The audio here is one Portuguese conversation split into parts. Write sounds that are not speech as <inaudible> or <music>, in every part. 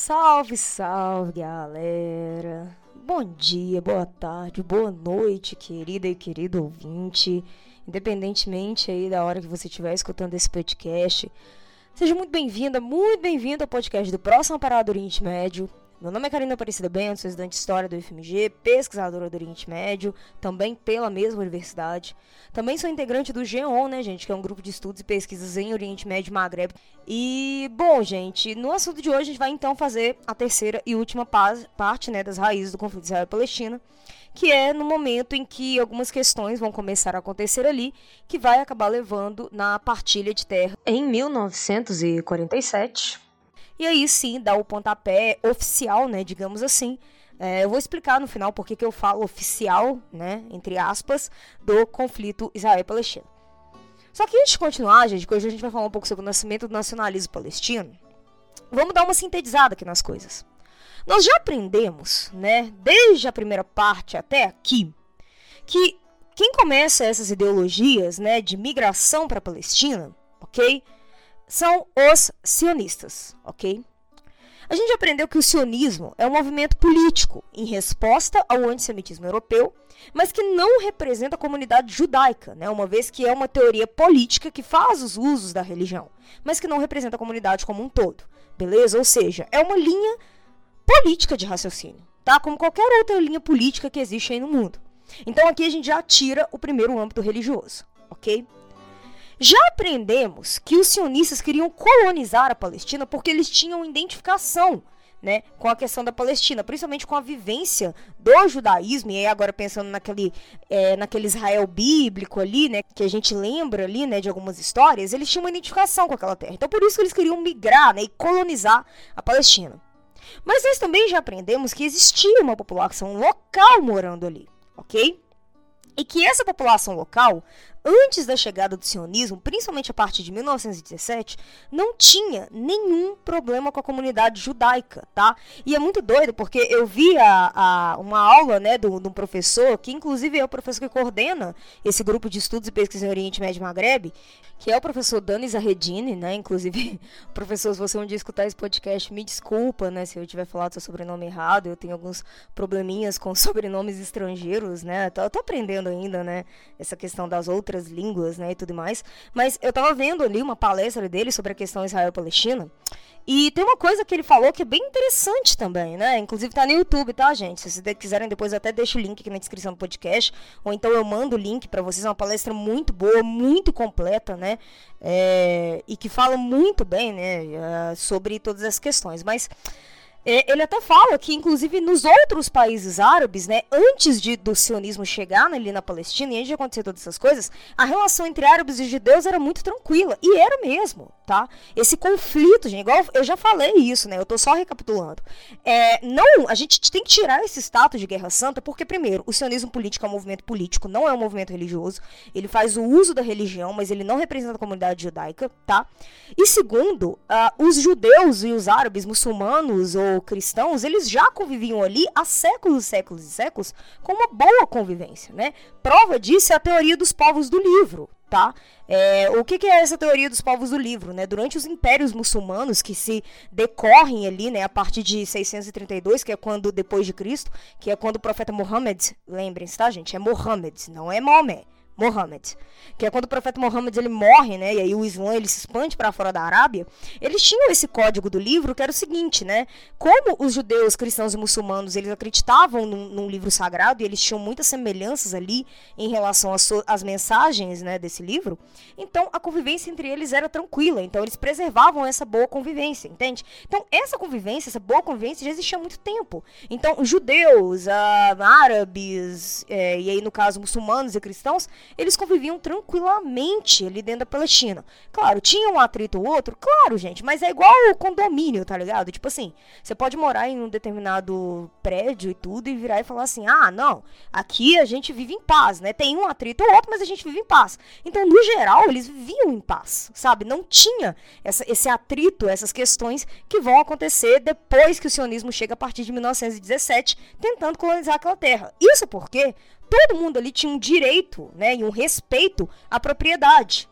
Salve, salve, galera! Bom dia, boa tarde, boa noite, querida e querido ouvinte. Independentemente aí da hora que você estiver escutando esse podcast, seja muito bem-vinda, muito bem-vindo ao podcast do Próximo Parada do Oriente Médio. Meu nome é Karina Aparecida Bento, sou estudante de História do UFMG, pesquisadora do Oriente Médio, também pela mesma universidade. Também sou integrante do GEON, né, gente, que é um grupo de estudos e pesquisas em Oriente Médio e Magreb. E, bom, gente, no assunto de hoje a gente vai então fazer a terceira e última parte, né, das raízes do conflito Israel-Palestina, que é no momento em que algumas questões vão começar a acontecer ali, que vai acabar levando na partilha de terra em 1947 e aí sim dá o pontapé oficial, né, digamos assim. É, eu vou explicar no final por que eu falo oficial, né, entre aspas, do conflito Israel-Palestina. Só que antes de continuar, gente, que hoje a gente vai falar um pouco sobre o nascimento do nacionalismo palestino, vamos dar uma sintetizada aqui nas coisas. Nós já aprendemos, né, desde a primeira parte até aqui, que quem começa essas ideologias, né, de migração para a Palestina, ok? São os sionistas, ok? A gente aprendeu que o sionismo é um movimento político em resposta ao antissemitismo europeu, mas que não representa a comunidade judaica, né? uma vez que é uma teoria política que faz os usos da religião, mas que não representa a comunidade como um todo, beleza? Ou seja, é uma linha política de raciocínio, tá? Como qualquer outra linha política que existe aí no mundo. Então aqui a gente já tira o primeiro âmbito religioso, ok? Já aprendemos que os sionistas queriam colonizar a Palestina porque eles tinham identificação né, com a questão da Palestina, principalmente com a vivência do judaísmo, e aí agora pensando naquele, é, naquele Israel bíblico ali, né, que a gente lembra ali, né, de algumas histórias, eles tinham uma identificação com aquela terra. Então por isso que eles queriam migrar, né, e colonizar a Palestina. Mas nós também já aprendemos que existia uma população local morando ali, ok? E que essa população local antes da chegada do sionismo, principalmente a partir de 1917, não tinha nenhum problema com a comunidade judaica, tá? E é muito doido, porque eu vi a, a uma aula, né, de um professor, que inclusive é o professor que coordena esse grupo de estudos e pesquisa em Oriente Médio e Maghreb, que é o professor Dani Zahedini, né? Inclusive, <laughs> professor, se você um dia escutar esse podcast, me desculpa, né, se eu tiver falado seu sobrenome errado, eu tenho alguns probleminhas com <laughs> sobrenomes estrangeiros, né? Eu tô aprendendo ainda, né, essa questão das outras outras línguas, né, e tudo mais. Mas eu tava vendo ali uma palestra dele sobre a questão Israel-Palestina. E tem uma coisa que ele falou que é bem interessante também, né? Inclusive tá no YouTube, tá, gente? Se vocês quiserem depois eu até deixo o link aqui na descrição do podcast, ou então eu mando o link para vocês, é uma palestra muito boa, muito completa, né? É, e que fala muito bem, né, eh, sobre todas as questões. Mas é, ele até fala que, inclusive, nos outros países árabes, né, antes de, do sionismo chegar ali na Palestina e antes de acontecer todas essas coisas, a relação entre árabes e judeus era muito tranquila. E era mesmo, tá? Esse conflito, gente, igual eu já falei isso, né? Eu tô só recapitulando. É, não, a gente tem que tirar esse status de guerra santa, porque, primeiro, o sionismo político é um movimento político, não é um movimento religioso. Ele faz o uso da religião, mas ele não representa a comunidade judaica, tá? E segundo, uh, os judeus e os árabes, muçulmanos ou cristãos, eles já conviviam ali há séculos, séculos e séculos com uma boa convivência, né? Prova disso é a teoria dos povos do livro, tá? É, o que, que, é essa teoria dos povos do livro, né? Durante os impérios muçulmanos que se decorrem ali, né, a partir de 632, que é quando depois de Cristo, que é quando o profeta Muhammad, lembrem-se, tá, gente? É Muhammad, não é Maomé. Mohammed, que é quando o profeta Mohammed ele morre, né, e aí o Islã ele se expande para fora da Arábia, eles tinham esse código do livro que era o seguinte, né, como os judeus, cristãos e muçulmanos, eles acreditavam num, num livro sagrado e eles tinham muitas semelhanças ali em relação às, so, mensagens, né, desse livro, então a convivência entre eles era tranquila, então eles preservavam essa boa convivência, entende? Então essa convivência, essa boa convivência já existia há muito tempo. Então judeus, ah, árabes, é, e aí no caso muçulmanos e cristãos, eles conviviam tranquilamente ali dentro da Palestina. Claro, tinha um atrito ou outro, claro, gente, mas é igual o condomínio, tá ligado? Tipo assim, você pode morar em um determinado prédio e tudo e virar e falar assim: ah, não, aqui a gente vive em paz, né? Tem um atrito ou outro, mas a gente vive em paz. Então, no geral, eles viviam em paz, sabe? Não tinha essa, esse atrito, essas questões que vão acontecer depois que o sionismo chega a partir de 1917, tentando colonizar aquela terra. Isso porque todo mundo ali tinha um direito, né, e um respeito à propriedade.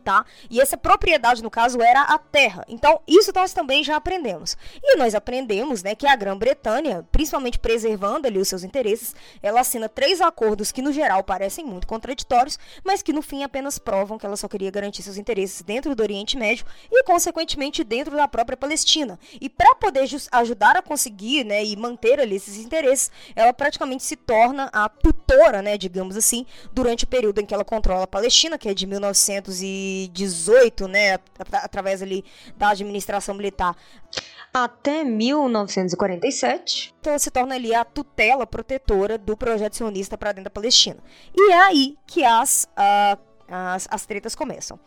Tá? E essa propriedade, no caso, era a terra. Então, isso nós também já aprendemos. E nós aprendemos, né, que a Grã-Bretanha, principalmente preservando ali os seus interesses, ela assina três acordos que, no geral, parecem muito contraditórios, mas que, no fim, apenas provam que ela só queria garantir seus interesses dentro do Oriente Médio e, consequentemente, dentro da própria Palestina. E para poder ajudar a conseguir, né, e manter ali esses interesses, ela praticamente se torna a tutora, né, digamos assim, durante o período em que ela controla a Palestina, que é de 1900 e 18, né, através ali da administração militar, até 1947. Então ela se torna ali a tutela protetora do projeto sionista para dentro da Palestina. E é aí que as, uh, as, as tretas começam.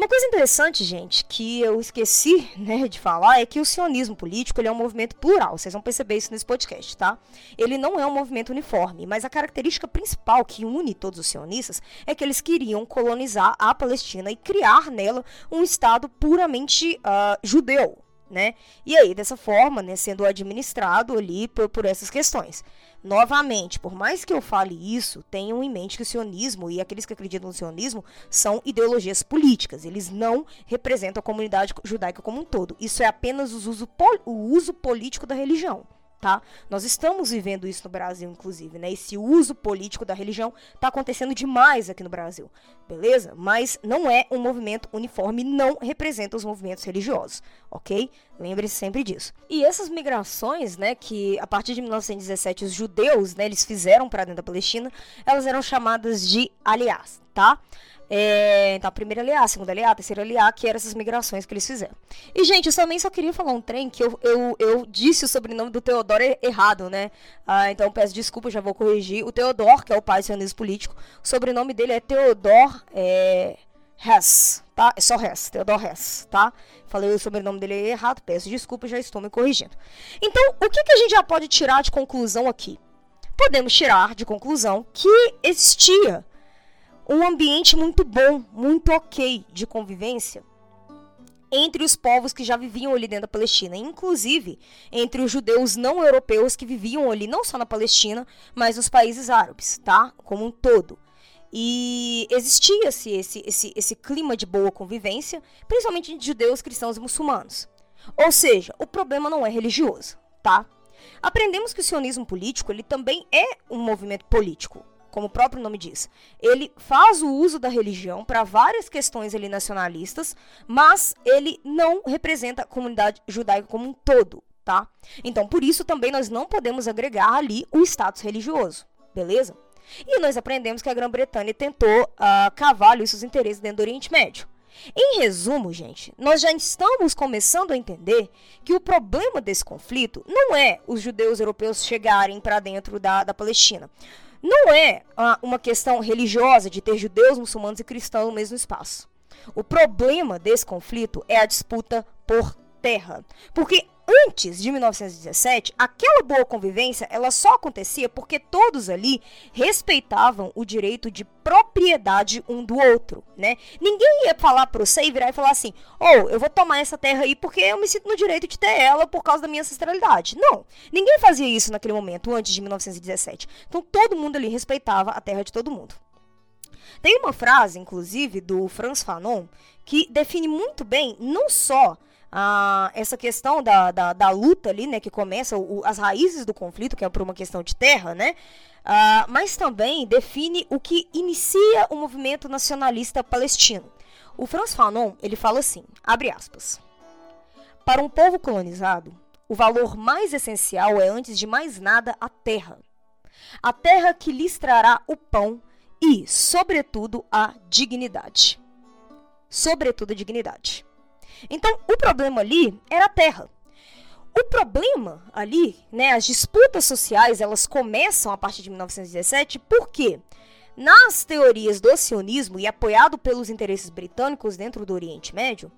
Uma coisa interessante, gente, que eu esqueci <laughs> né, de falar é que o sionismo político ele é um movimento plural. Vocês vão perceber isso nesse podcast, tá? Ele não é um movimento uniforme, mas a característica principal que une todos os sionistas é que eles queriam colonizar a Palestina e criar nela um Estado puramente uh, judeu, né? E aí, dessa forma, né, sendo administrado ali por, por essas questões. Novamente, por mais que eu fale isso, tenham em mente que o sionismo e aqueles que acreditam no sionismo são ideologias políticas. Eles não representam a comunidade judaica como um todo. Isso é apenas o uso, o uso político da religião tá? Nós estamos vivendo isso no Brasil, inclusive, né? Esse uso político da religião está acontecendo demais aqui no Brasil, beleza? Mas não é um movimento uniforme, não representa os movimentos religiosos, ok? Lembre-se sempre disso. E essas migrações, né, que a partir de 1917 os judeus, né, eles fizeram para dentro da Palestina, elas eram chamadas de aliás, tá? É, então, a primeira aliá, a segunda aliá, a terceira aliá, que eram essas migrações que eles fizeram. E, gente, eu também só queria falar um trem que eu, eu, eu disse o sobrenome do Teodoro errado, né? Ah, então, peço desculpa, já vou corrigir. O Teodoro, que é o pai do sionismo político, o sobrenome dele é Teodor é, Hess, tá? É só Hess, Teodor Hess, tá? Falei o sobrenome dele errado, peço desculpa, já estou me corrigindo. Então, o que, que a gente já pode tirar de conclusão aqui? Podemos tirar de conclusão que existia um ambiente muito bom, muito ok de convivência entre os povos que já viviam ali dentro da Palestina, inclusive entre os judeus não europeus que viviam ali não só na Palestina, mas nos países árabes, tá? Como um todo. E existia-se esse, esse, esse clima de boa convivência, principalmente entre judeus, cristãos e muçulmanos. Ou seja, o problema não é religioso, tá? Aprendemos que o sionismo político ele também é um movimento político como o próprio nome diz. Ele faz o uso da religião para várias questões ali nacionalistas, mas ele não representa a comunidade judaica como um todo, tá? Então, por isso também nós não podemos agregar ali o status religioso, beleza? E nós aprendemos que a Grã-Bretanha tentou uh, cavar ali seus interesses dentro do Oriente Médio. Em resumo, gente, nós já estamos começando a entender que o problema desse conflito não é os judeus europeus chegarem para dentro da, da Palestina não é ah, uma questão religiosa de ter judeus, muçulmanos e cristãos no mesmo espaço. O problema desse conflito é a disputa por terra. Porque antes de 1917, aquela boa convivência, ela só acontecia porque todos ali respeitavam o direito de propriedade um do outro, né? Ninguém ia falar para você e virar e falar assim: "Oh, eu vou tomar essa terra aí porque eu me sinto no direito de ter ela por causa da minha ancestralidade". Não. Ninguém fazia isso naquele momento antes de 1917. Então todo mundo ali respeitava a terra de todo mundo. Tem uma frase, inclusive, do Franz Fanon, que define muito bem não só ah, essa questão da, da, da, luta ali, né, que começa, o, as raízes do conflito, que é por uma questão de terra, né, ah, mas também define o que inicia o movimento nacionalista palestino. O Franz Fanon, ele fala assim, abre aspas, para um povo colonizado, o valor mais essencial é, antes de mais nada, a terra. A terra que lhes trará o pão e, sobretudo, a dignidade. Sobretudo a dignidade. Então, o problema ali era a terra. O problema ali, né, as disputas sociais, elas começam a partir de 1917, porque nas teorias do sionismo e apoiado pelos interesses britânicos dentro do Oriente Médio,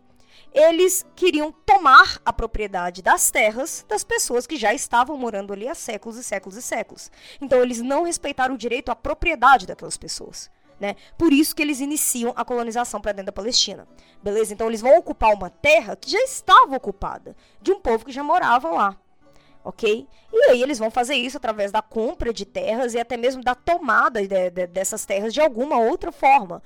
eles queriam tomar a propriedade das terras das pessoas que já estavam morando ali há séculos e séculos e séculos. Então eles não respeitaram o direito à propriedade daquelas pessoas. Né? Por isso que eles iniciam a colonização para dentro da Palestina. Beleza? Então eles vão ocupar uma terra que já estava ocupada, de um povo que já morava lá. Ok? E aí eles vão fazer isso através da compra de terras e até mesmo da tomada de, de, dessas terras de alguma outra forma.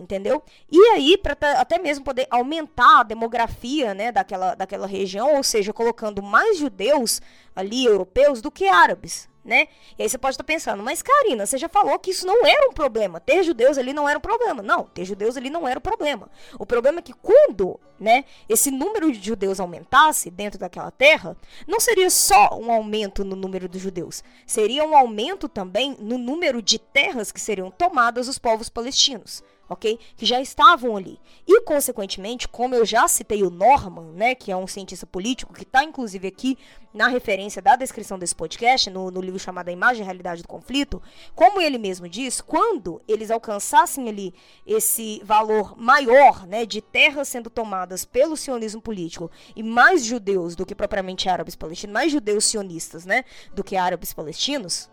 Entendeu? E aí, para até mesmo poder aumentar a demografia né, daquela, daquela região, ou seja, colocando mais judeus ali, europeus, do que árabes, né? E aí você pode estar pensando, mas Karina, você já falou que isso não era um problema. Ter judeus ali não era um problema. Não, ter judeus ali não era o um problema. O problema é que quando, né, esse número de judeus aumentasse dentro daquela terra, não seria só um aumento no número de judeus, seria um aumento também no número de terras que seriam tomadas dos povos palestinos ok? Que já estavam ali. E, consequentemente, como eu já citei o Norman, né, que é um cientista político, que está inclusive aqui na referência da descrição desse podcast, no, no livro chamado A Imagem e Realidade do Conflito, como ele mesmo diz, quando eles alcançassem ali esse valor maior né, de terras sendo tomadas pelo sionismo político e mais judeus do que propriamente árabes palestinos, mais judeus sionistas né, do que árabes palestinos,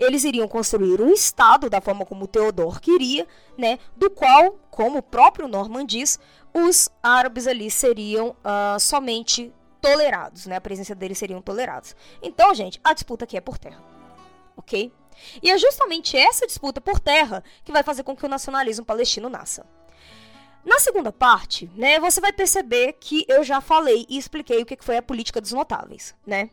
eles iriam construir um Estado da forma como Teodoro queria, né, do qual, como o próprio Norman diz, os árabes ali seriam uh, somente tolerados, né, a presença deles seriam tolerados. Então, gente, a disputa aqui é por terra, ok? E é justamente essa disputa por terra que vai fazer com que o nacionalismo palestino nasça. Na segunda parte, né, você vai perceber que eu já falei e expliquei o que foi a política dos notáveis, né?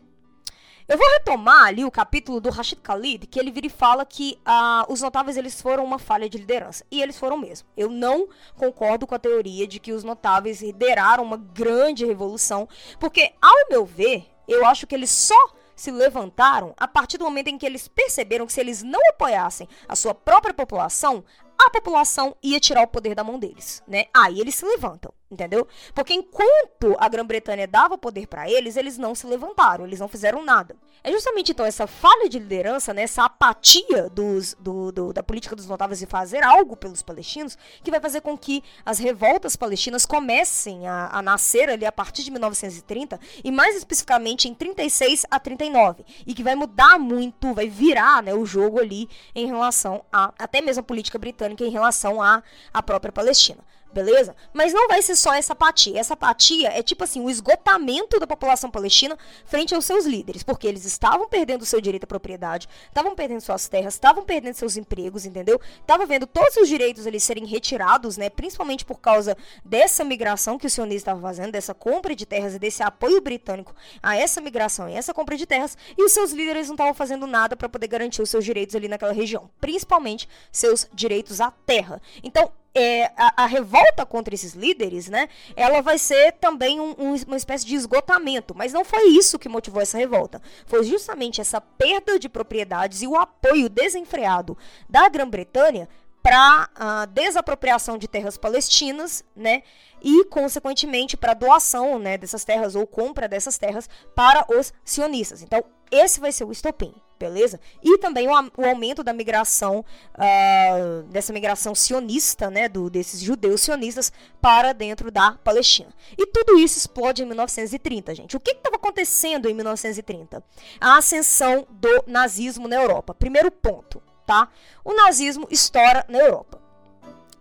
Eu vou retomar ali o capítulo do Rashid Khalid, que ele vira e fala que ah, os notáveis eles foram uma falha de liderança. E eles foram mesmo. Eu não concordo com a teoria de que os notáveis lideraram uma grande revolução, porque, ao meu ver, eu acho que eles só se levantaram a partir do momento em que eles perceberam que se eles não apoiassem a sua própria população, a população ia tirar o poder da mão deles, né? Aí eles se levantam entendeu? Porque enquanto a Grã-Bretanha dava poder para eles, eles não se levantaram, eles não fizeram nada. É justamente então essa falha de liderança, né, essa apatia dos, do, do, da política dos notáveis de fazer algo pelos palestinos, que vai fazer com que as revoltas palestinas comecem a, a nascer ali a partir de 1930 e mais especificamente em 36 a 39 e que vai mudar muito, vai virar, né, o jogo ali em relação a até mesmo a política britânica em relação à a, a própria Palestina beleza? Mas não vai ser só essa apatia. Essa apatia é tipo assim, o esgotamento da população palestina frente aos seus líderes, porque eles estavam perdendo o seu direito à propriedade, estavam perdendo suas terras, estavam perdendo seus empregos, entendeu? Tava vendo todos os direitos ali serem retirados, né? Principalmente por causa dessa migração que o sionismo estava fazendo, dessa compra de terras e desse apoio britânico a essa migração e essa compra de terras, e os seus líderes não estavam fazendo nada para poder garantir os seus direitos ali naquela região, principalmente seus direitos à terra. Então, é, a, a, revolta contra esses líderes, né, ela vai ser também um, um, uma espécie de esgotamento. Mas não foi isso que motivou essa revolta. Foi justamente essa perda de propriedades e o apoio desenfreado da Grã-Bretanha para a desapropriação de terras palestinas, né, e consequentemente para doação, né, dessas terras ou compra dessas terras para os sionistas. Então, esse vai ser o estopim beleza? E também o, o aumento da migração, uh, dessa migração sionista, né, do, desses judeus sionistas para dentro da Palestina. E tudo isso explode em 1930, gente. O que estava acontecendo em 1930? A ascensão do nazismo na Europa. Primeiro ponto, tá? O nazismo estoura na Europa.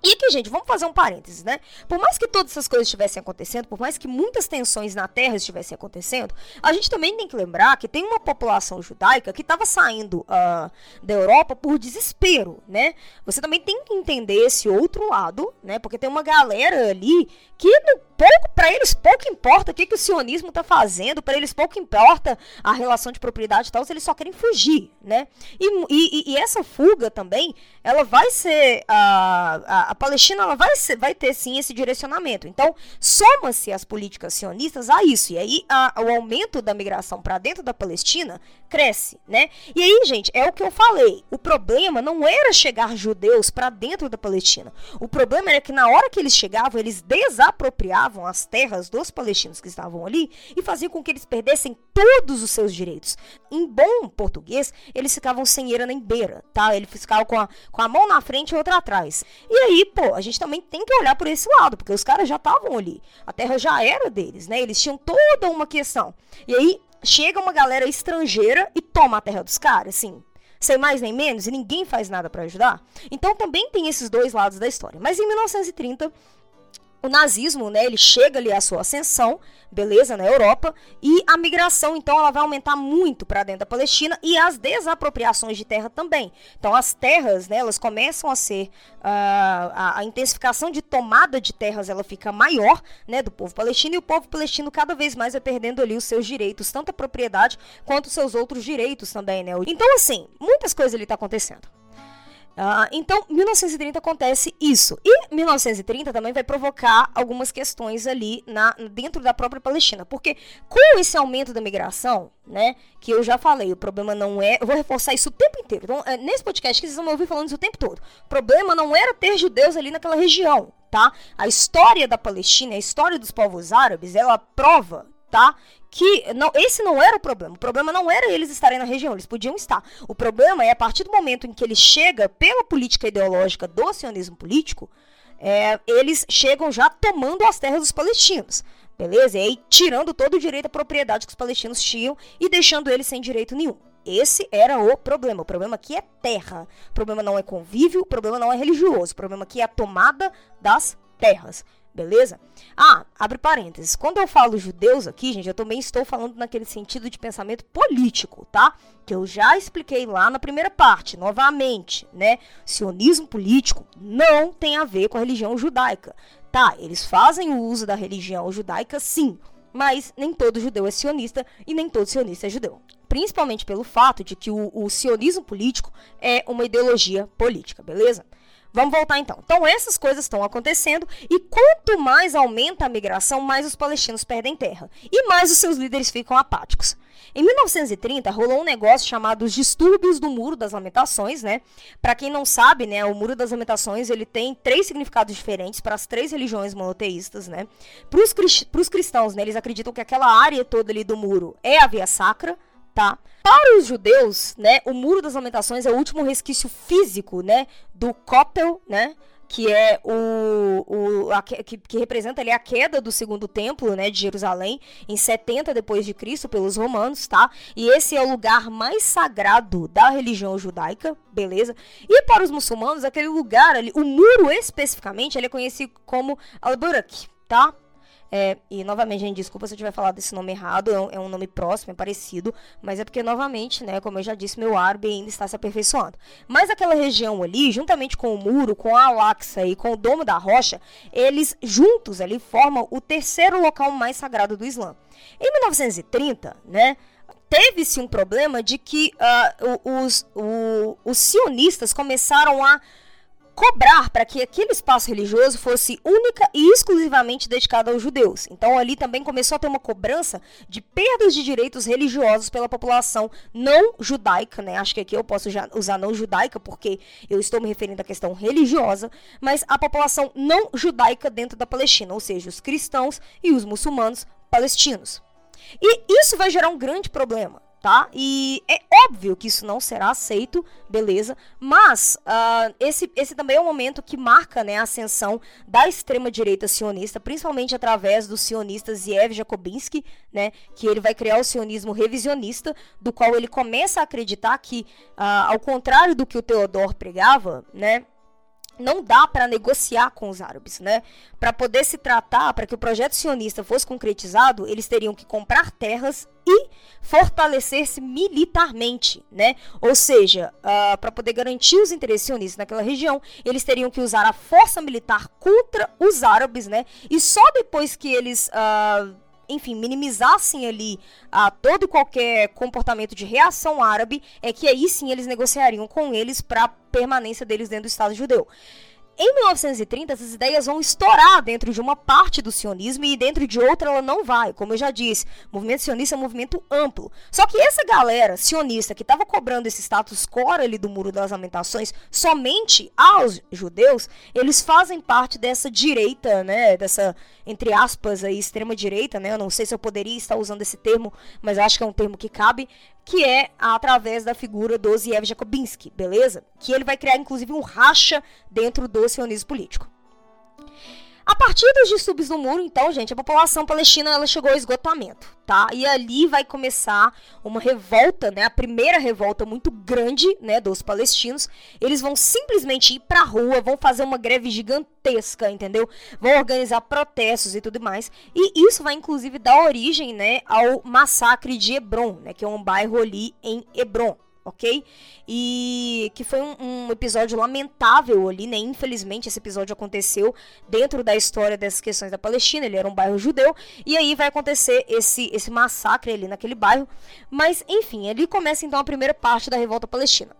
E aqui, gente, vamos fazer um parênteses, né? Por mais que todas essas coisas estivessem acontecendo, por mais que muitas tensões na Terra estivessem acontecendo, a gente também tem que lembrar que tem uma população judaica que estava saindo uh, da Europa por desespero, né? Você também tem que entender esse outro lado, né? Porque tem uma galera ali que pouco para eles pouco importa o que, que o sionismo está fazendo, para eles pouco importa a relação de propriedade e tal, eles só querem fugir, né? E, e, e essa fuga também, ela vai ser a, a, a Palestina, ela vai vai ter sim esse direcionamento. Então soma-se as políticas sionistas a isso e aí a, o aumento da migração para dentro da Palestina cresce, né? E aí, gente, é o que eu falei. O problema não era chegar judeus para dentro da Palestina. O problema era que na hora que eles chegavam, eles desapropriavam as terras dos palestinos que estavam ali e faziam com que eles perdessem todos os seus direitos. Em bom português, eles ficavam sem eira nem beira, tá? Eles ficavam com a, com a mão na frente e outra atrás. E aí, pô, a gente também tem que olhar por esse lado, porque os caras já estavam ali. A terra já era deles, né? Eles tinham toda uma questão. E aí, chega uma galera estrangeira e toma a terra dos caras, assim, sem mais nem menos, e ninguém faz nada para ajudar. Então também tem esses dois lados da história. Mas em 1930, o nazismo, né, ele chega ali à sua ascensão, beleza, na Europa, e a migração, então, ela vai aumentar muito para dentro da Palestina e as desapropriações de terra também. Então, as terras, né, elas começam a ser, uh, a, a, intensificação de tomada de terras, ela fica maior, né, do povo palestino, e o povo palestino cada vez mais vai perdendo ali os seus direitos, tanto a propriedade quanto os seus outros direitos também, né. Então, assim, muitas coisas ali tá acontecendo. Uh, então, 1930 acontece isso. E 1930 também vai provocar algumas questões ali na, dentro da própria Palestina. Porque com esse aumento da migração, né, que eu já falei, o problema não é. Eu vou reforçar isso o tempo inteiro. Então, é, nesse podcast que vocês vão me ouvir falando isso o tempo todo. O problema não era ter judeus ali naquela região, tá? A história da Palestina, a história dos povos árabes, ela prova tá? Que não, esse não era o problema. O problema não era eles estarem na região, eles podiam estar. O problema é a partir do momento em que ele chega pela política ideológica do sionismo político, é, eles chegam já tomando as terras dos palestinos. Beleza? E aí tirando todo o direito à propriedade que os palestinos tinham e deixando eles sem direito nenhum. Esse era o problema. O problema aqui é terra. O problema não é convívio, o problema não é religioso. O problema aqui é a tomada das terras. Beleza? Ah, abre parênteses. Quando eu falo judeus aqui, gente, eu também estou falando naquele sentido de pensamento político, tá? Que eu já expliquei lá na primeira parte, novamente, né? Sionismo político não tem a ver com a religião judaica. Tá, eles fazem o uso da religião judaica, sim, mas nem todo judeu é sionista e nem todo sionista é judeu. Principalmente pelo fato de que o, o sionismo político é uma ideologia política, beleza? Vamos voltar então. Então, essas coisas estão acontecendo e quanto mais aumenta a migração, mais os palestinos perdem terra e mais os seus líderes ficam apáticos. Em 1930, rolou um negócio chamado os distúrbios do Muro das Lamentações, né? Para quem não sabe, né, o Muro das Lamentações, ele tem três significados diferentes para as três religiões monoteístas, né? Para os cristãos, né, eles acreditam que aquela área toda ali do muro é a via sacra, tá? Para os judeus, né, o Muro das Lamentações é o último resquício físico, né, do Koppel, né, que é o, o a, que, que, representa ali a queda do segundo templo, né, de Jerusalém em 70 depois de Cristo pelos romanos, tá? E esse é o lugar mais sagrado da religião judaica, beleza? E para os muçulmanos, aquele lugar ali, o muro especificamente, ele é conhecido como Al-Burak, tá? É, e novamente, gente, desculpa se eu tiver falado esse nome errado, é um, é um, nome próximo, é parecido, mas é porque, novamente, né, como eu já disse, meu árabe ainda está se aperfeiçoando. Mas aquela região ali, juntamente com o muro, com a Alaxa e com o Domo da Rocha, eles juntos ali formam o terceiro local mais sagrado do Islã. Em 1930, né, teve-se um problema de que uh, os, o, os sionistas começaram a cobrar para que aquele espaço religioso fosse única e exclusivamente dedicado aos judeus. Então ali também começou a ter uma cobrança de perdas de direitos religiosos pela população não judaica, né? Acho que aqui eu posso usar não judaica porque eu estou me referindo à questão religiosa, mas a população não judaica dentro da Palestina, ou seja, os cristãos e os muçulmanos palestinos. E isso vai gerar um grande problema, tá? E é óbvio que isso não será aceito, beleza? Mas uh, esse, esse também é um momento que marca né, a ascensão da extrema-direita sionista, principalmente através do sionista Ziev Jakobinsky, né? Que ele vai criar o sionismo revisionista, do qual ele começa a acreditar que, uh, ao contrário do que o Theodor pregava, né? Não dá para negociar com os árabes, né? Para poder se tratar, para que o projeto sionista fosse concretizado, eles teriam que comprar terras e fortalecer-se militarmente, né? Ou seja, uh, para poder garantir os interesses sionistas naquela região, eles teriam que usar a força militar contra os árabes, né? E só depois que eles uh, enfim, minimizassem ali a todo e qualquer comportamento de reação árabe, é que aí sim eles negociariam com eles para permanência deles dentro do Estado judeu. Em 1930, essas ideias vão estourar dentro de uma parte do sionismo e dentro de outra ela não vai. Como eu já disse, o movimento sionista é um movimento amplo. Só que essa galera sionista que estava cobrando esse status quo ali do Muro das Lamentações somente aos judeus, eles fazem parte dessa direita, né, dessa entre aspas aí extrema direita, né? Eu não sei se eu poderia estar usando esse termo, mas acho que é um termo que cabe, que é através da figura do Ziev Jakobinsky, beleza? Que ele vai criar inclusive um racha dentro do sionismo político. A partir dos distúrbios do muro, então, gente, a população palestina ela chegou ao esgotamento, tá? E ali vai começar uma revolta, né? A primeira revolta muito grande, né, dos palestinos. Eles vão simplesmente ir pra rua, vão fazer uma greve gigantesca, entendeu? Vão organizar protestos e tudo mais. E isso vai inclusive dar origem, né, ao massacre de Hebron, né, que é um bairro ali em Hebron ok? E que foi um, um, episódio lamentável ali, né? Infelizmente, esse episódio aconteceu dentro da história dessas questões da Palestina. Ele era um bairro judeu. E aí vai acontecer esse, esse massacre ali naquele bairro. Mas, enfim, ali começa então a primeira parte da revolta palestina.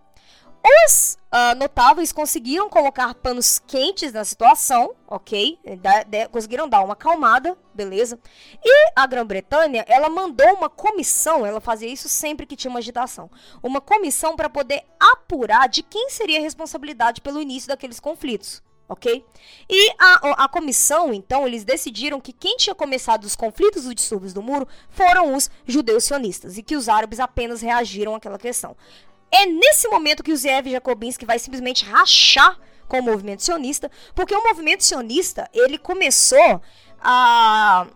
Os uh, notáveis conseguiram colocar panos quentes na situação, ok? Da, de, conseguiram dar uma acalmada, beleza? E a Grã-Bretanha, ela mandou uma comissão, ela fazia isso sempre que tinha uma agitação, uma comissão para poder apurar de quem seria a responsabilidade pelo início daqueles conflitos. Ok? E a, a comissão, então, eles decidiram que quem tinha começado os conflitos dos distúrbios do muro foram os judeus sionistas e que os árabes apenas reagiram àquela questão. É nesse momento que o Zev Jacobinsky vai simplesmente rachar com o movimento sionista, porque o movimento sionista, ele começou a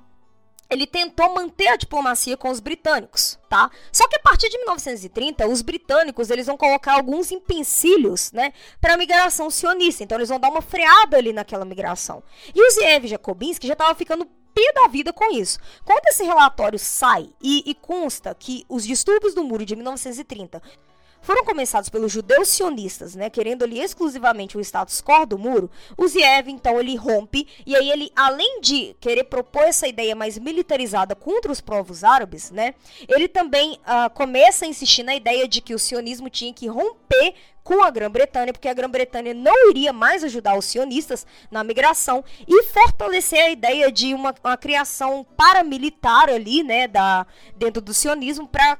ele tentou manter a diplomacia com os britânicos, tá? Só que a partir de 1930, os britânicos eles vão colocar alguns empecilhos, né, para a migração sionista. Então eles vão dar uma freada ali naquela migração. E o Ziev Jacobinsky já estava ficando pé da vida com isso. Quando esse relatório sai e, e consta que os distúrbios do muro de 1930 foram começados pelos judeus sionistas, né, querendo ali exclusivamente o status quo do muro, o Ziev, então, ele rompe, e aí ele, além de querer propor essa ideia mais militarizada contra os povos árabes, né, ele também uh, começa a insistir na ideia de que o sionismo tinha que romper com a Grã-Bretanha, porque a Grã-Bretanha não iria mais ajudar os sionistas na migração e fortalecer a ideia de uma, uma criação paramilitar ali, né, da, dentro do sionismo para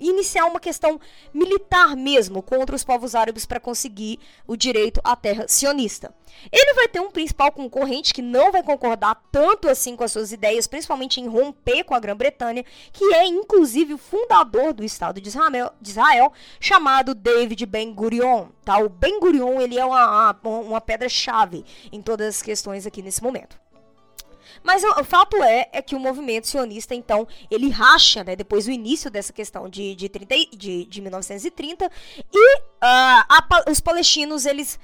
iniciar uma questão militar mesmo contra os povos árabes para conseguir o direito à terra sionista. Ele vai ter um principal concorrente que não vai concordar tanto assim com as suas ideias, principalmente em romper com a Grã-Bretanha, que é inclusive o fundador do Estado de Israel, de Israel chamado David Ben-Gurion. Tá? O Ben-Gurion ele é uma, uma, pedra-chave em todas as questões aqui nesse momento. Mas o, o, fato é, é que o movimento sionista, então, ele racha, né, depois do início dessa questão de, de, 30, de, de 1930, e uh, a, os palestinos, eles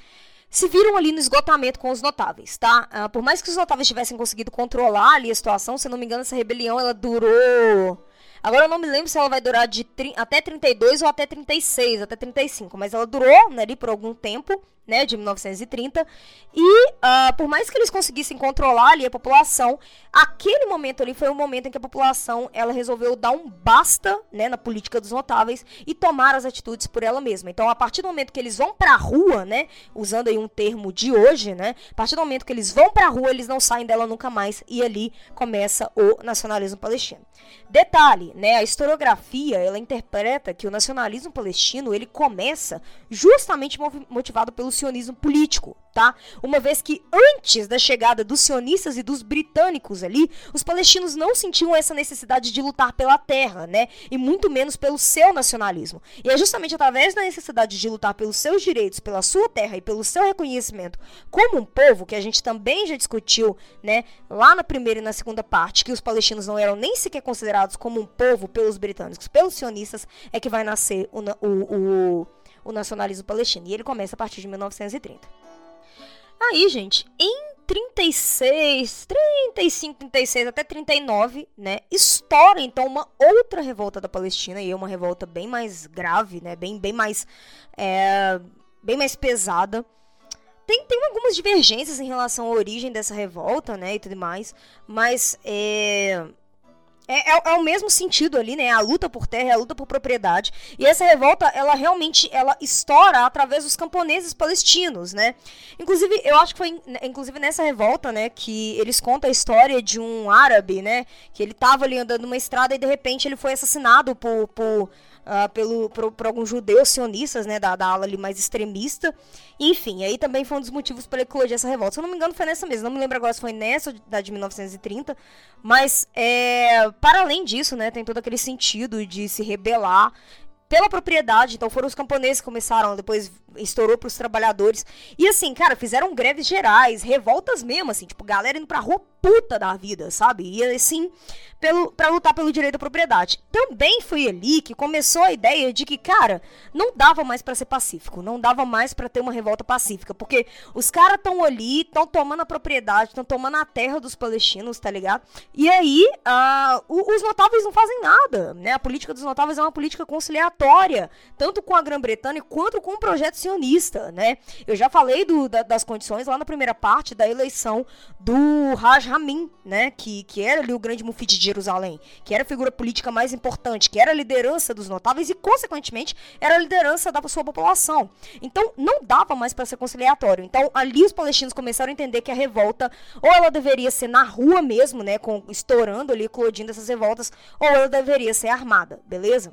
se viram ali no esgotamento com os notáveis, tá? Uh, por mais que os notáveis tivessem conseguido controlar ali a situação, se não me engano, essa rebelião, ela durou... Agora eu não me lembro se ela vai durar de até 32 ou até 36, até 35, mas ela durou né, ali por algum tempo, né, de 1930. E uh, por mais que eles conseguissem controlar ali a população, aquele momento ali foi o momento em que a população ela resolveu dar um basta, né, na política dos notáveis e tomar as atitudes por ela mesma. Então, a partir do momento que eles vão para a rua, né, usando aí um termo de hoje, né, a partir do momento que eles vão para a rua, eles não saem dela nunca mais e ali começa o nacionalismo palestino. Detalhe, né, a historiografia, ela interpreta que o nacionalismo palestino, ele começa justamente motivado pelo sionismo político, tá? Uma vez que antes da chegada dos sionistas e dos britânicos ali, os palestinos não sentiam essa necessidade de lutar pela terra, né? E muito menos pelo seu nacionalismo. E é justamente através da necessidade de lutar pelos seus direitos, pela sua terra e pelo seu reconhecimento como um povo, que a gente também já discutiu, né, lá na primeira e na segunda parte, que os palestinos não eram nem sequer considerados como um povo pelos britânicos, pelos sionistas, é que vai nascer o, o, o o nacionalismo palestino. E ele começa a partir de 1930. Aí, gente, em 36, 35, 36 até 39, né, estoura então uma outra revolta da Palestina e é uma revolta bem mais grave, né, bem, bem mais é, bem mais pesada. Tem, tem algumas divergências em relação à origem dessa revolta, né, e tudo mais, mas é, é, é, é, o mesmo sentido ali, né? A luta por terra, a luta por propriedade. E essa revolta, ela realmente, ela estoura através dos camponeses palestinos, né? Inclusive, eu acho que foi, inclusive nessa revolta, né, que eles contam a história de um árabe, né, que ele tava ali andando numa estrada e de repente ele foi assassinado por, por uh, pelo, por, por, alguns judeus sionistas, né, da, da ala ali mais extremista. Enfim, aí também foi um dos motivos para eclodir essa revolta. Se eu não me engano, foi nessa mesmo. Não me lembro agora se foi nessa da de 1930. Mas, é, para além disso, né, tem todo aquele sentido de se rebelar pela propriedade. Então foram os camponeses que começaram, depois estourou pros trabalhadores. E assim, cara, fizeram greves gerais, revoltas mesmo, assim, tipo, galera indo pra rua puta da vida, sabe? E assim, pelo, pra lutar pelo direito à propriedade. Também foi ali que começou a ideia de que, cara, não dava mais para ser pacífico, não dava mais para ter uma revolta pacífica, porque os caras estão ali, estão tomando a propriedade, estão tomando a terra dos palestinos, tá ligado? E aí, uh, os notáveis não fazem nada, né? A política dos notáveis é uma política conciliatória, tanto com a Grã-Bretanha quanto com o projeto sionista, né? Eu já falei do, da, das condições lá na primeira parte da eleição do Raj Ramin, né? Que, que era ali o grande mufti de Jerusalém, que era a figura política mais importante, que era a liderança dos notáveis e, consequentemente, era a liderança da sua população. Então, não dava mais para ser conciliatório. Então, ali os palestinos começaram a entender que a revolta, ou ela deveria ser na rua mesmo, né? Com, estourando ali, eclodindo essas revoltas, ou ela deveria ser armada, beleza?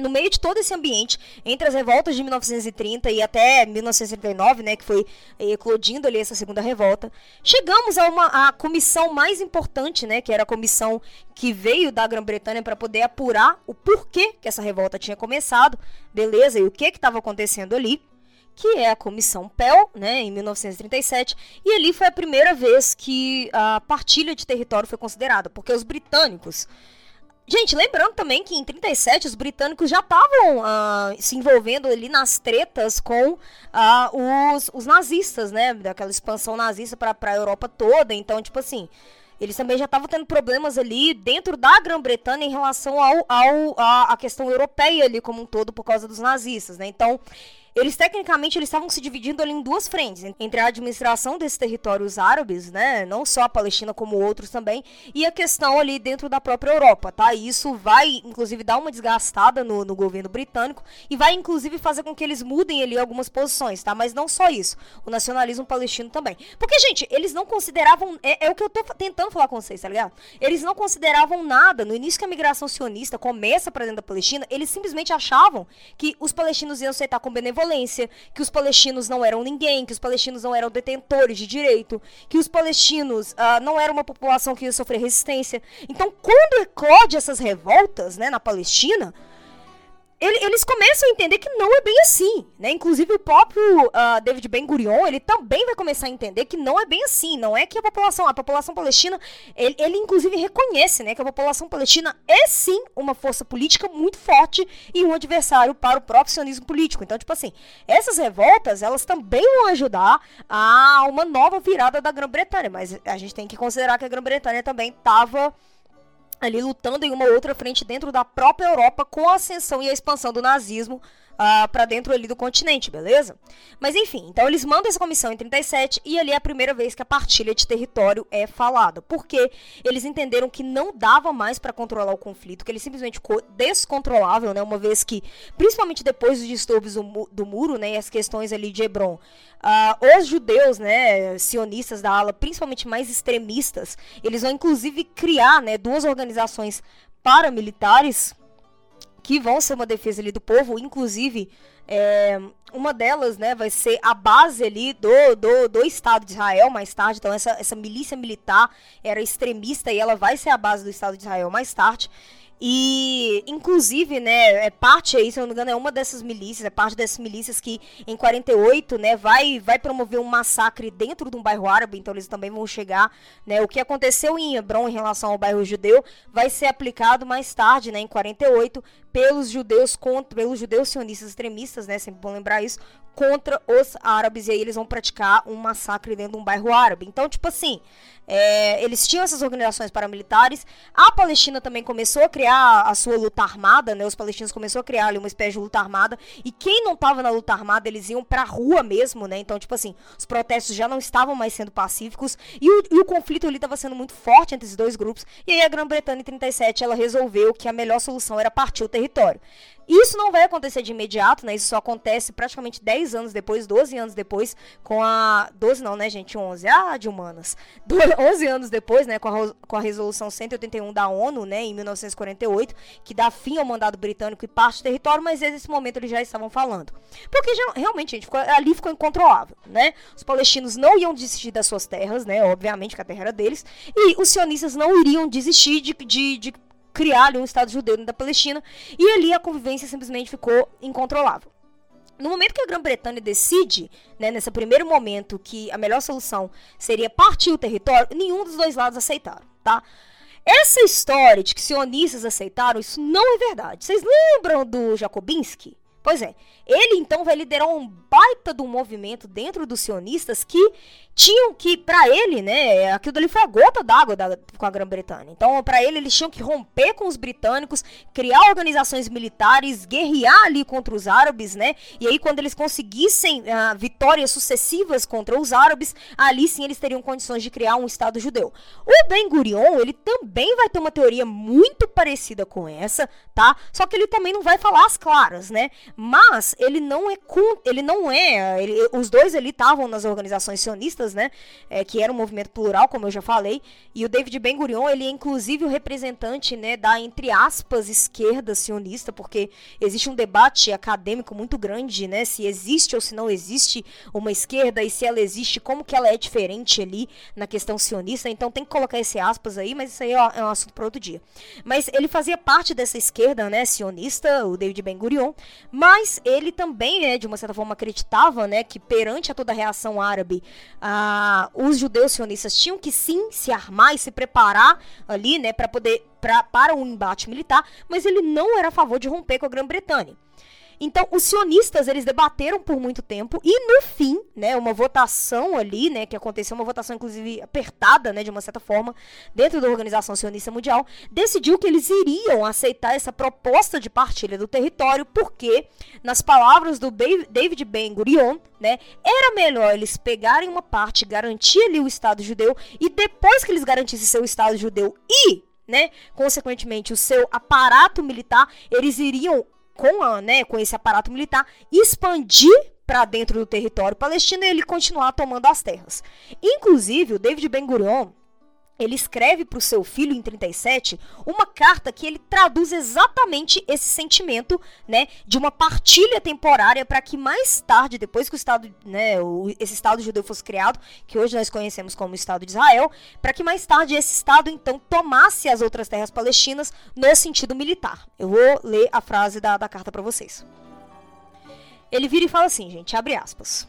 No meio de todo esse ambiente, entre as revoltas de 1930 e até 1939, né, que foi eclodindo ali essa segunda revolta, chegamos a uma a comissão mais importante, né, que era a comissão que veio da Grã-Bretanha para poder apurar o porquê que essa revolta tinha começado, beleza, e o que que estava acontecendo ali que é a Comissão Pell, né, em 1937, e ali foi a primeira vez que a partilha de território foi considerada, porque os britânicos Gente, lembrando também que em 37 os britânicos já estavam uh, se envolvendo ali nas tretas com uh, os, os nazistas, né? Daquela expansão nazista para a Europa toda. Então, tipo assim, eles também já estavam tendo problemas ali dentro da Grã-Bretanha em relação ao, ao, a, a questão europeia ali como um todo por causa dos nazistas, né? Então, eles tecnicamente eles estavam se dividindo ali em duas frentes, entre a administração desses territórios árabes, né, não só a Palestina como outros também, e a questão ali dentro da própria Europa, tá? E isso vai inclusive dar uma desgastada no, no governo britânico e vai inclusive fazer com que eles mudem ali algumas posições, tá? Mas não só isso, o nacionalismo palestino também. Porque, gente, eles não consideravam, é, é o que eu tô tentando falar com vocês, tá ligado? Eles não consideravam nada, no início que a migração sionista começa para dentro da Palestina, eles simplesmente achavam que os palestinos iam aceitar com benevolência que os palestinos não eram ninguém, que os palestinos não eram detentores de direito, que os palestinos uh, não eram uma população que ia sofrer resistência. Então, quando eclode essas revoltas né, na Palestina, ele, eles começam a entender que não é bem assim, né? Inclusive o próprio uh, David Ben Gurion, ele também vai começar a entender que não é bem assim, não é que a população, a população palestina, ele, ele inclusive reconhece, né, que a população palestina é sim uma força política muito forte e um adversário para o próprio sionismo político. Então, tipo assim, essas revoltas, elas também vão ajudar a uma nova virada da Grã-Bretanha, mas a gente tem que considerar que a Grã-Bretanha também estava ali lutando em uma outra frente dentro da própria Europa com a ascensão e a expansão do nazismo uh, ah, para dentro ali do continente, beleza? Mas enfim, então eles mandam essa comissão em 37 e ali é a primeira vez que a partilha de território é falada, porque eles entenderam que não dava mais para controlar o conflito, que ele simplesmente ficou descontrolável, né? Uma vez que, principalmente depois dos distúrbios do, do muro, né, e as questões ali de Hebron, uh, os judeus, né, sionistas da ala, principalmente mais extremistas, eles vão inclusive criar, né, duas organizações paramilitares que vão ser uma defesa ali do povo, inclusive é, uma delas, né, vai ser a base ali do, do, do Estado de Israel mais tarde. Então essa, essa milícia militar era extremista e ela vai ser a base do Estado de Israel mais tarde. E, inclusive, né, é parte aí, se eu não me engano, é uma dessas milícias, é parte dessas milícias que em 48, né, vai, vai promover um massacre dentro de um bairro árabe, então eles também vão chegar, né, o que aconteceu em Hebron em relação ao bairro judeu vai ser aplicado mais tarde, né, em 48, pelos judeus contra, pelos judeus sionistas extremistas, né, sempre bom lembrar isso, contra os árabes, e aí eles vão praticar um massacre dentro de um bairro árabe. Então, tipo assim, é, eles tinham essas organizações paramilitares. A Palestina também começou a criar a sua luta armada, né? Os palestinos começaram a criar ali uma espécie de luta armada. E quem não estava na luta armada, eles iam pra rua mesmo, né? Então, tipo assim, os protestos já não estavam mais sendo pacíficos. E o, e o conflito ali estava sendo muito forte entre esses dois grupos. E aí a Grã-Bretanha, em 37, ela resolveu que a melhor solução era partir o território. Isso não vai acontecer de imediato, né? Isso só acontece praticamente 10 anos depois, 12 anos depois, com a. 12 não, né, gente? 11. Ah, de humanas. <laughs> 11 anos depois, né, com a, com a resolução 181 da ONU, né, em 1948, que dá fim ao mandado britânico e parte do território, mas nesse momento eles já estavam falando. Porque já, realmente, gente, ficou, ali ficou incontrolável, né? Os palestinos não iam desistir das suas terras, né? Obviamente que a terra era deles, e os sionistas não iriam desistir de, de, de criar ali um Estado judeu da Palestina, e ali a convivência simplesmente ficou incontrolável. No momento que a Grã-Bretanha decide, né, nesse primeiro momento, que a melhor solução seria partir o território, nenhum dos dois lados aceitaram, tá? Essa história de que sionistas aceitaram, isso não é verdade. Vocês lembram do Jacobinsky? Pois é, ele então vai liderar um baita do movimento dentro dos sionistas que tinham que, para ele, né, aquilo ali foi a gota d'água com a Grã-Bretanha. Então, para ele, eles tinham que romper com os britânicos, criar organizações militares, guerrear ali contra os árabes, né? E aí, quando eles conseguissem uh, vitórias sucessivas contra os árabes, ali sim eles teriam condições de criar um Estado judeu. O Ben Gurion, ele também vai ter uma teoria muito parecida com essa, tá? Só que ele também não vai falar as claras, né? Mas ele não é ele não é, ele, os dois ali estavam nas organizações sionistas, né, é, que era um movimento plural, como eu já falei, e o David Ben Gurion, ele é inclusive o representante, né, da entre aspas esquerda sionista, porque existe um debate acadêmico muito grande, né, se existe ou se não existe uma esquerda e se ela existe, como que ela é diferente ali na questão sionista. Então tem que colocar esse aspas aí, mas isso aí é um assunto para outro dia. Mas ele fazia parte dessa esquerda, né, sionista, o David Ben Gurion, mas ele também, né, de uma certa forma acreditava, né, que perante a toda a reação árabe, ah, os judeus sionistas tinham que sim se armar e se preparar ali, né, para poder pra, para um embate militar, mas ele não era a favor de romper com a Grã-Bretanha. Então, os sionistas, eles debateram por muito tempo e no fim, né, uma votação ali, né, que aconteceu, uma votação inclusive apertada, né, de uma certa forma, dentro da Organização Sionista Mundial, decidiu que eles iriam aceitar essa proposta de partilha do território, porque, nas palavras do David Ben Gurion, né, era melhor eles pegarem uma parte, garantir ali o Estado judeu e depois que eles garantissem seu Estado judeu e né, consequentemente, o seu aparato militar, eles iriam com, a, né, com esse aparato militar, expandir para dentro do território palestino e ele continuar tomando as terras. Inclusive, o David Ben-Gurion, ele escreve para o seu filho em 37 uma carta que ele traduz exatamente esse sentimento, né, de uma partilha temporária para que mais tarde, depois que o estado, né, o, esse estado judeu fosse criado, que hoje nós conhecemos como Estado de Israel, para que mais tarde esse estado então tomasse as outras terras palestinas no sentido militar. Eu vou ler a frase da, da carta para vocês. Ele vira e fala assim, gente, abre aspas.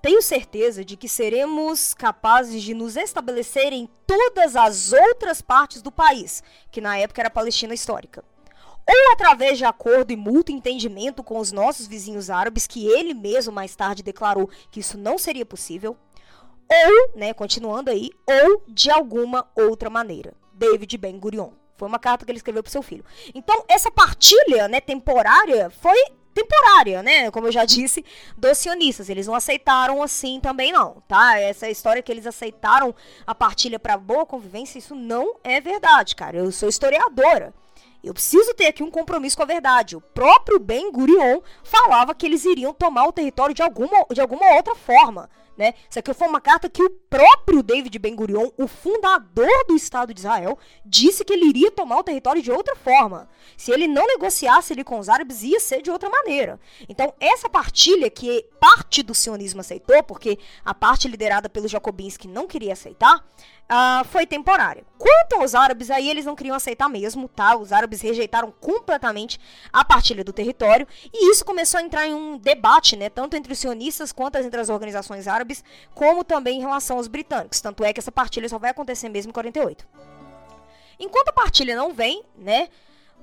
Tenho certeza de que seremos capazes de nos estabelecer em todas as outras partes do país, que na época era Palestina histórica. Ou através de acordo e mútuo entendimento com os nossos vizinhos árabes, que ele mesmo mais tarde declarou que isso não seria possível, ou, né, continuando aí, ou de alguma outra maneira. David Ben Gurion. Foi uma carta que ele escreveu para seu filho. Então, essa partilha né, temporária foi temporária, né? Como eu já disse, dos sionistas. Eles não aceitaram assim também, não, tá? Essa história que eles aceitaram a partilha para boa convivência, isso não é verdade, cara. Eu sou historiadora. Eu preciso ter aqui um compromisso com a verdade. O próprio Ben Gurion falava que eles iriam tomar o território de alguma, de alguma outra forma. Né? Isso aqui foi uma carta que o próprio David Ben Gurion, o fundador do Estado de Israel, disse que ele iria tomar o território de outra forma. Se ele não negociasse ali com os árabes, ia ser de outra maneira. Então, essa partilha que parte do sionismo aceitou, porque a parte liderada pelos Jacobinsky não queria aceitar, uh, foi temporária. Quanto aos árabes, aí eles não queriam aceitar mesmo, tá? Os árabes rejeitaram completamente a partilha do território e isso começou a entrar em um debate, né? Tanto entre os sionistas quanto entre as organizações árabes, como também em relação aos britânicos. Tanto é que essa partilha só vai acontecer mesmo em 48. Enquanto a partilha não vem, né?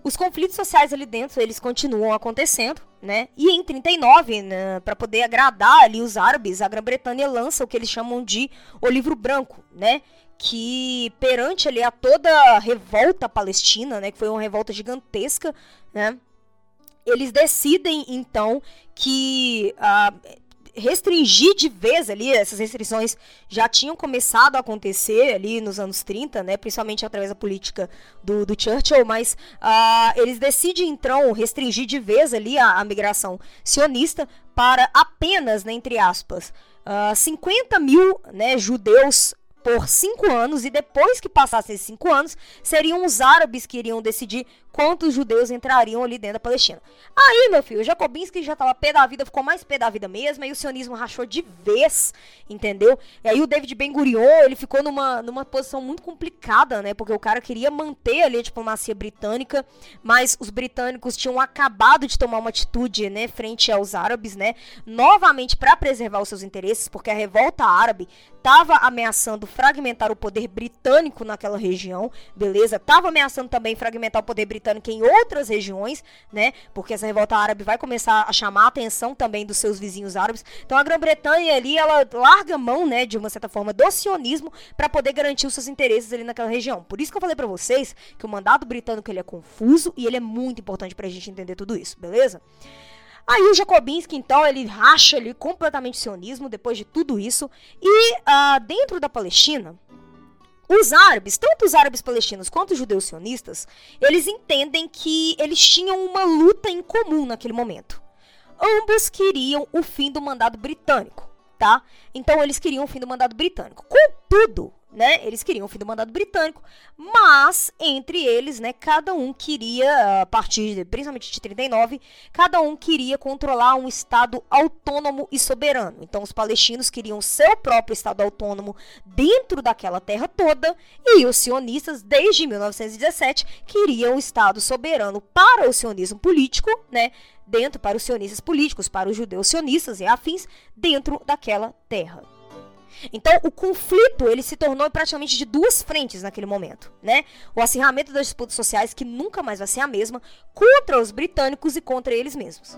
Os conflitos sociais ali dentro, eles continuam acontecendo, né? E em 39, né, para poder agradar ali os árabes, a Grã-Bretanha lança o que eles chamam de o livro branco, né? Que perante ali a toda a revolta palestina, né, que foi uma revolta gigantesca, né, eles decidem então que uh, restringir de vez ali, essas restrições já tinham começado a acontecer ali nos anos 30, né, principalmente através da política do, do Churchill, mas uh, eles decidem então restringir de vez ali a, a migração sionista para apenas, né, entre aspas, uh, ah, 50 mil né, judeus por cinco anos, e depois que passassem esses cinco anos, seriam os árabes que iriam decidir quantos judeus entrariam ali dentro da Palestina. Aí, meu filho, o Jacobinski já tava pé da vida, ficou mais pé da vida mesmo, aí o sionismo rachou de vez, entendeu? E aí o David Ben-Gurion, ele ficou numa, numa posição muito complicada, né? Porque o cara queria manter ali a diplomacia britânica, mas os britânicos tinham acabado de tomar uma atitude, né, frente aos árabes, né? Novamente para preservar os seus interesses, porque a revolta árabe estava ameaçando fragmentar o poder britânico naquela região, beleza? Tava ameaçando também fragmentar o poder britânico em outras regiões, né? Porque essa revolta árabe vai começar a chamar a atenção também dos seus vizinhos árabes. Então a Grã-Bretanha ali, ela larga mão, né, de uma certa forma, do sionismo para poder garantir os seus interesses ali naquela região. Por isso que eu falei para vocês que o mandato britânico ele é confuso e ele é muito importante pra gente entender tudo isso, beleza? Aí o Jacobinski, então, ele racha ali completamente o sionismo depois de tudo isso. E uh, dentro da Palestina, os árabes, tanto os árabes palestinos quanto os judeus sionistas, eles entendem que eles tinham uma luta em comum naquele momento. Ambos queriam o fim do mandado britânico, tá? Então eles queriam o fim do mandado britânico. Contudo, né? Eles queriam o fim do mandado britânico, mas entre eles, né, cada um queria, a partir de, principalmente de 39, cada um queria controlar um estado autônomo e soberano. Então os palestinos queriam seu próprio estado autônomo dentro daquela terra toda, e os sionistas desde 1917 queriam o estado soberano para o sionismo político, né? Dentro para os sionistas políticos, para os judeus sionistas e afins, dentro daquela terra. Então, o conflito ele se tornou praticamente de duas frentes naquele momento, né? O acirramento das disputas sociais, que nunca mais vai ser a mesma, contra os britânicos e contra eles mesmos.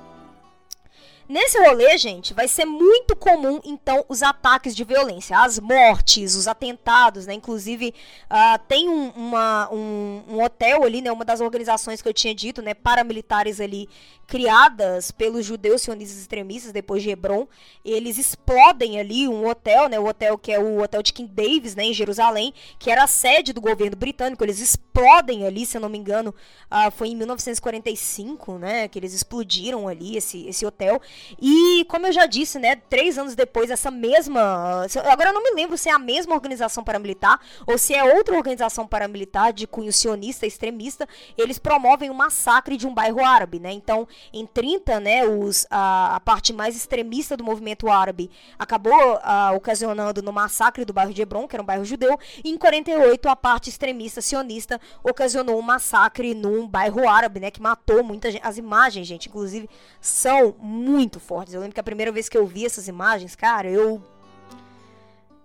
Nesse rolê, gente, vai ser muito comum, então, os ataques de violência, as mortes, os atentados, né? Inclusive, uh, tem um, uma, um, um, hotel ali, né? Uma das organizações que eu tinha dito, né? Paramilitares ali, criadas pelos judeus sionistas extremistas depois de Hebron. Eles explodem ali um hotel, né? O hotel que é o hotel de King Davis, né? Em Jerusalém, que era a sede do governo britânico. Eles explodem ali, se eu não me engano, uh, foi em 1945, né? Que eles explodiram ali esse, esse hotel. E, como eu já disse, né, três anos depois, essa mesma. Agora eu não me lembro se é a mesma organização paramilitar ou se é outra organização paramilitar de cunho sionista, extremista, eles promovem um massacre de um bairro árabe, né? Então, em 30, né, os, a, a parte mais extremista do movimento árabe acabou a, ocasionando no massacre do bairro de Hebron, que era um bairro judeu, e em 48 a parte extremista sionista ocasionou um massacre num bairro árabe, né, que matou muita gente. As imagens, gente, inclusive, são muito fortes. Eu lembro que a primeira vez que eu vi essas imagens, cara, eu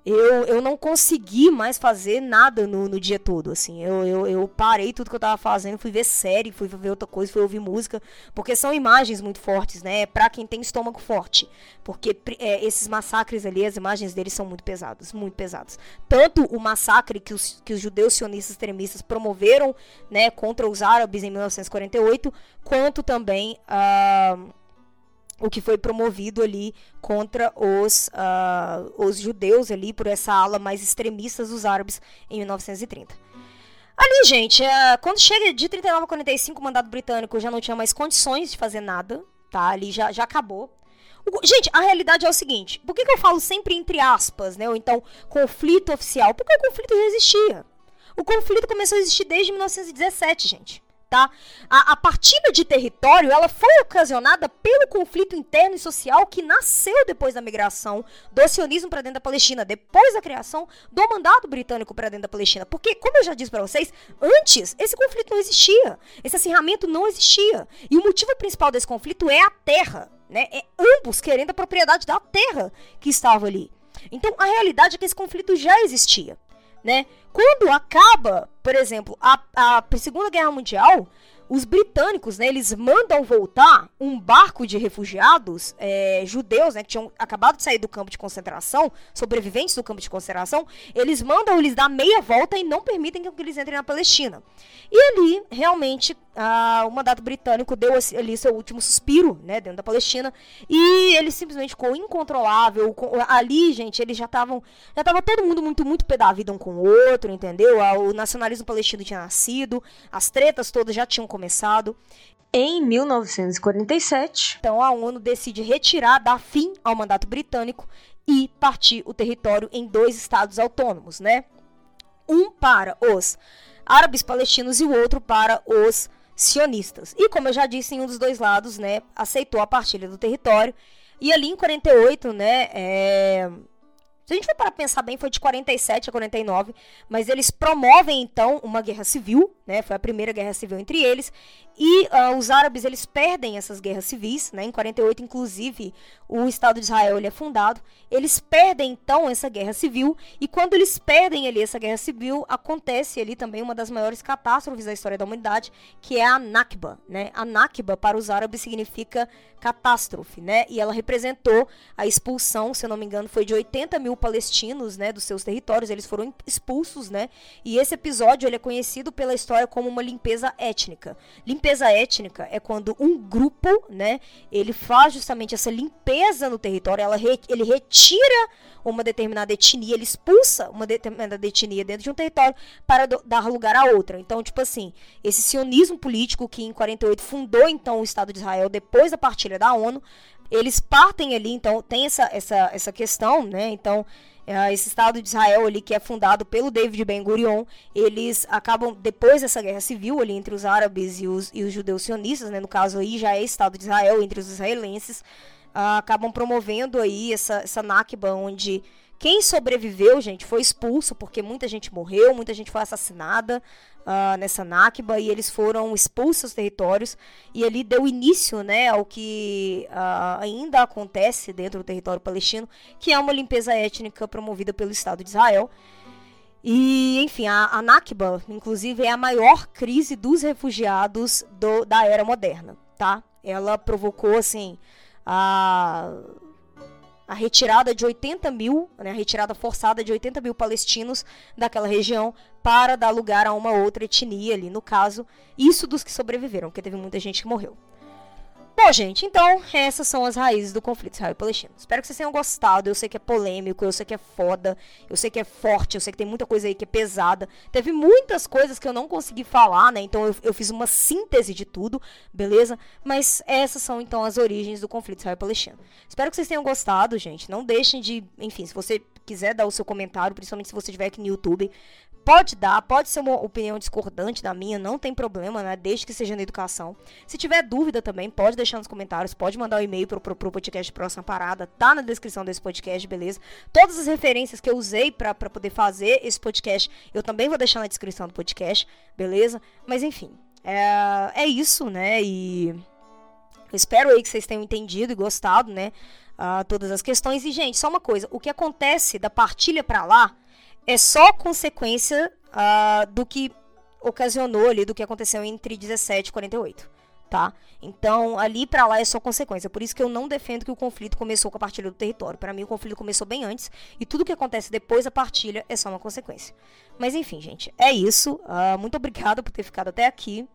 eu, eu não consegui mais fazer nada no, no dia todo, assim. Eu, eu, eu parei tudo que eu tava fazendo, fui ver série, fui ver outra coisa, fui ouvir música, porque são imagens muito fortes, né? Pra quem tem estômago forte. Porque é, esses massacres ali, as imagens deles são muito pesadas, muito pesadas. Tanto o massacre que os, que os judeus sionistas extremistas promoveram, né, contra os árabes em 1948, quanto também... Uh, o que foi promovido ali contra os, uh, os judeus ali por essa ala mais extremista dos árabes em 1930. Ali, gente, uh, quando chega de 39 a 45, o mandado britânico já não tinha mais condições de fazer nada, tá? Ali já, já acabou. O, gente, a realidade é o seguinte: por que, que eu falo sempre entre aspas, né? Ou então conflito oficial? Porque o conflito já existia. O conflito começou a existir desde 1917, gente tá? A, a partilha de território, ela foi ocasionada pelo conflito interno e social que nasceu depois da migração do sionismo para dentro da Palestina, depois da criação do mandato britânico para dentro da Palestina. Porque, como eu já disse para vocês, antes esse conflito não existia, esse acirramento não existia. E o motivo principal desse conflito é a terra, né? É ambos querendo a propriedade da terra que estava ali. Então, a realidade é que esse conflito já existia né? Quando acaba, por exemplo, a, a Segunda Guerra Mundial, os britânicos, né, eles mandam voltar um barco de refugiados é, judeus, né, que tinham acabado de sair do campo de concentração, sobreviventes do campo de concentração, eles mandam eles dar meia volta e não permitem que eles entrem na Palestina. E ali, realmente, o mandato britânico deu ali seu último suspiro, né, dentro da Palestina, e ele simplesmente ficou incontrolável. Ali, gente, eles já estavam, já tava todo mundo muito, muito pé da vida um com o outro, entendeu? O nacionalismo palestino tinha nascido, as tretas todas já tinham começado. Em 1947, então a ONU decide retirar, dar fim ao mandato britânico e partir o território em dois estados autônomos, né? Um para os árabes palestinos e o outro para os sionistas. E como eu já disse, em um dos dois lados, né, aceitou a partilha do território. E ali em 48, né, é, se a gente for para pensar bem, foi de 47 a 49, mas eles promovem então uma guerra civil, né? Foi a primeira guerra civil entre eles, e uh, os árabes eles perdem essas guerras civis, né? Em 48, inclusive, o Estado de Israel ele é fundado. Eles perdem então essa guerra civil, e quando eles perdem ali essa guerra civil, acontece ali também uma das maiores catástrofes da história da humanidade, que é a Nakba, né? A Nakba para os árabes significa catástrofe, né? E ela representou a expulsão, se eu não me engano, foi de 80 mil palestinos, né, dos seus territórios. Eles foram expulsos, né? E esse episódio ele é conhecido pela história como uma limpeza étnica. Limpeza étnica é quando um grupo, né, ele faz justamente essa limpeza no território, ela re, ele retira uma determinada etnia, ele expulsa uma determinada etnia dentro de um território para do, dar lugar a outra. Então, tipo assim, esse sionismo político que em 48 fundou então o Estado de Israel depois da partilha da ONU, eles partem ali, então tem essa, essa, essa questão, né? Então, é, esse Estado de Israel ali que é fundado pelo David Ben Gurion, eles acabam depois dessa guerra civil ali entre os árabes e os, e os judeus sionistas, né, no caso aí já é Estado de Israel entre os israelenses, uh, acabam promovendo aí essa, essa Nakba onde quem sobreviveu, gente, foi expulso porque muita gente morreu, muita gente foi assassinada uh, nessa Nakba e eles foram expulsos dos territórios e ali deu início, né, ao que uh, ainda acontece dentro do território palestino, que é uma limpeza étnica promovida pelo Estado de Israel. E, enfim, a, a Nakba, inclusive, é a maior crise dos refugiados do, da era moderna, tá? Ela provocou, assim, a a retirada de 80 mil, né, a retirada forçada de 80 mil palestinos daquela região para dar lugar a uma outra etnia ali, no caso, isso dos que sobreviveram, porque teve muita gente que morreu. Bom, gente, então essas são as raízes do conflito israel-palestino. Espero que vocês tenham gostado. Eu sei que é polêmico, eu sei que é foda, eu sei que é forte, eu sei que tem muita coisa aí que é pesada. Teve muitas coisas que eu não consegui falar, né? Então eu, eu fiz uma síntese de tudo, beleza? Mas essas são então as origens do conflito israel-palestino. Espero que vocês tenham gostado, gente. Não deixem de, enfim, se você quiser dar o seu comentário, principalmente se você estiver aqui no YouTube, Pode dar, pode ser uma opinião discordante da minha, não tem problema, né? Desde que seja na educação. Se tiver dúvida também, pode deixar nos comentários, pode mandar o um e-mail pro, pro, pro podcast Próxima Parada, tá na descrição desse podcast, beleza? Todas as referências que eu usei para poder fazer esse podcast, eu também vou deixar na descrição do podcast, beleza? Mas enfim, é, é isso, né? E espero aí que vocês tenham entendido e gostado, né? Uh, todas as questões. E, gente, só uma coisa: o que acontece da partilha para lá é só consequência uh, do que ocasionou ali, do que aconteceu entre 17 e 48, tá? Então, ali para lá é só consequência. Por isso que eu não defendo que o conflito começou com a partilha do território. Para mim, o conflito começou bem antes e tudo que acontece depois da partilha é só uma consequência. Mas enfim, gente, é isso. Uh, muito obrigada por ter ficado até aqui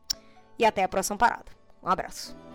e até a próxima parada. Um abraço.